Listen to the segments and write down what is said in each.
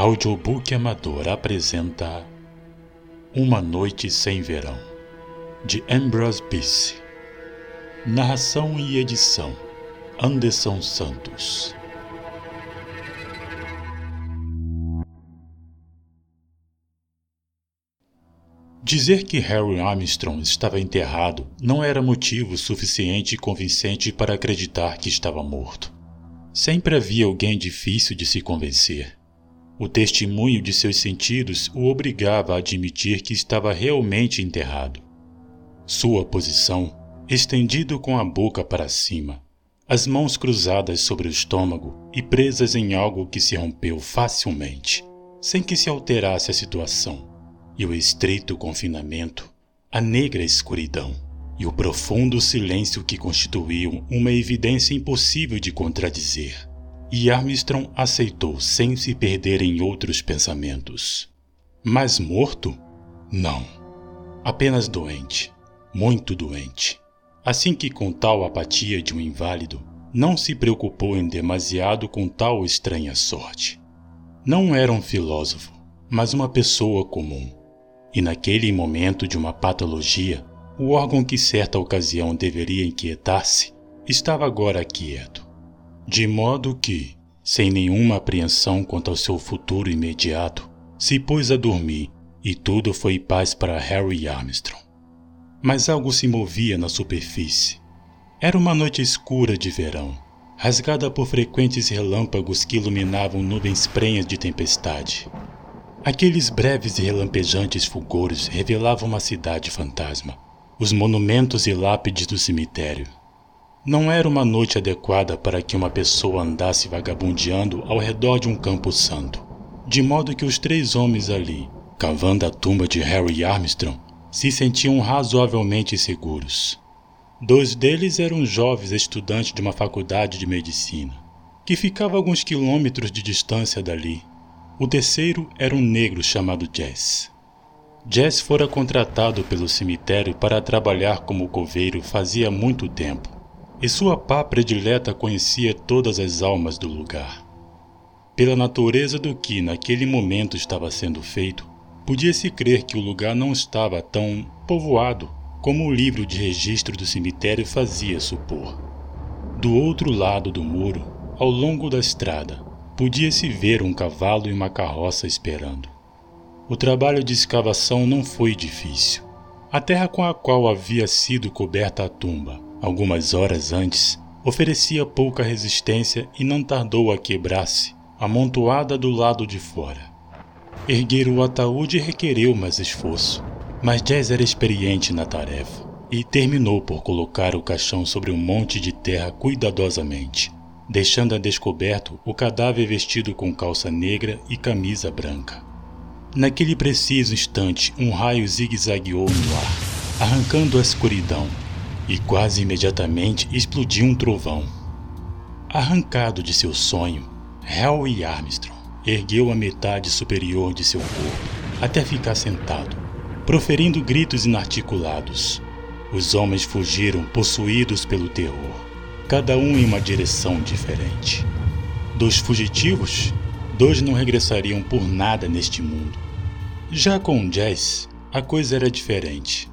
Audiobook Amador apresenta Uma Noite Sem Verão, de Ambrose Bisse. Narração e edição: Anderson Santos. Dizer que Harry Armstrong estava enterrado não era motivo suficiente e convincente para acreditar que estava morto. Sempre havia alguém difícil de se convencer. O testemunho de seus sentidos o obrigava a admitir que estava realmente enterrado. Sua posição, estendido com a boca para cima, as mãos cruzadas sobre o estômago e presas em algo que se rompeu facilmente, sem que se alterasse a situação, e o estreito confinamento, a negra escuridão e o profundo silêncio que constituíam uma evidência impossível de contradizer. E Armstrong aceitou sem se perder em outros pensamentos. Mas morto? Não. Apenas doente. Muito doente. Assim que, com tal apatia de um inválido, não se preocupou em demasiado com tal estranha sorte. Não era um filósofo, mas uma pessoa comum. E naquele momento de uma patologia, o órgão que certa ocasião deveria inquietar-se estava agora quieto. De modo que, sem nenhuma apreensão quanto ao seu futuro imediato, se pôs a dormir e tudo foi paz para Harry Armstrong. Mas algo se movia na superfície. Era uma noite escura de verão, rasgada por frequentes relâmpagos que iluminavam nuvens prenhas de tempestade. Aqueles breves e relampejantes fulgores revelavam uma cidade fantasma, os monumentos e lápides do cemitério. Não era uma noite adequada para que uma pessoa andasse vagabundeando ao redor de um campo santo, de modo que os três homens ali, cavando a tumba de Harry Armstrong, se sentiam razoavelmente seguros. Dois deles eram jovens estudantes de uma faculdade de medicina, que ficava a alguns quilômetros de distância dali. O terceiro era um negro chamado Jess. Jess fora contratado pelo cemitério para trabalhar como coveiro fazia muito tempo, e sua pá predileta conhecia todas as almas do lugar. Pela natureza do que naquele momento estava sendo feito, Podia-se crer que o lugar não estava tão povoado como o livro de registro do cemitério fazia supor. Do outro lado do muro, ao longo da estrada, podia-se ver um cavalo e uma carroça esperando. O trabalho de escavação não foi difícil. A terra com a qual havia sido coberta a tumba, algumas horas antes, oferecia pouca resistência e não tardou a quebrar-se, amontoada do lado de fora. Erguer o ataúde requereu mais esforço, mas Jazz era experiente na tarefa e terminou por colocar o caixão sobre um monte de terra cuidadosamente, deixando a descoberto o cadáver vestido com calça negra e camisa branca. Naquele preciso instante, um raio zigue-zagueou no ar, arrancando a escuridão, e quase imediatamente explodiu um trovão. Arrancado de seu sonho, Harry Armstrong ergueu a metade superior de seu corpo até ficar sentado, proferindo gritos inarticulados. Os homens fugiram possuídos pelo terror, cada um em uma direção diferente. Dos fugitivos, dois não regressariam por nada neste mundo. Já com Jess, a coisa era diferente.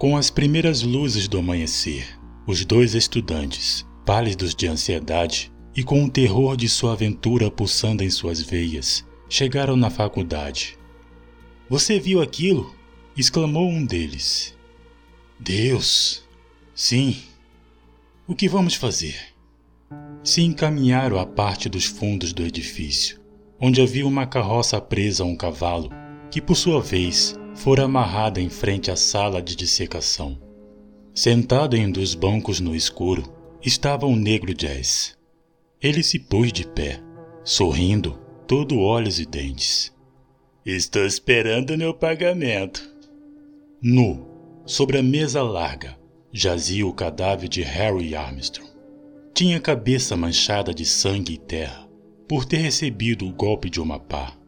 Com as primeiras luzes do amanhecer, os dois estudantes, pálidos de ansiedade, e com o terror de sua aventura pulsando em suas veias, chegaram na faculdade. Você viu aquilo? exclamou um deles. Deus! Sim. O que vamos fazer? Se encaminharam à parte dos fundos do edifício, onde havia uma carroça presa a um cavalo, que por sua vez fora amarrada em frente à sala de dissecação. Sentado em um dos bancos no escuro, estava o negro Jazz. Ele se pôs de pé, sorrindo, todo olhos e dentes. Estou esperando meu pagamento. Nu, sobre a mesa larga, jazia o cadáver de Harry Armstrong. Tinha a cabeça manchada de sangue e terra, por ter recebido o golpe de uma pá.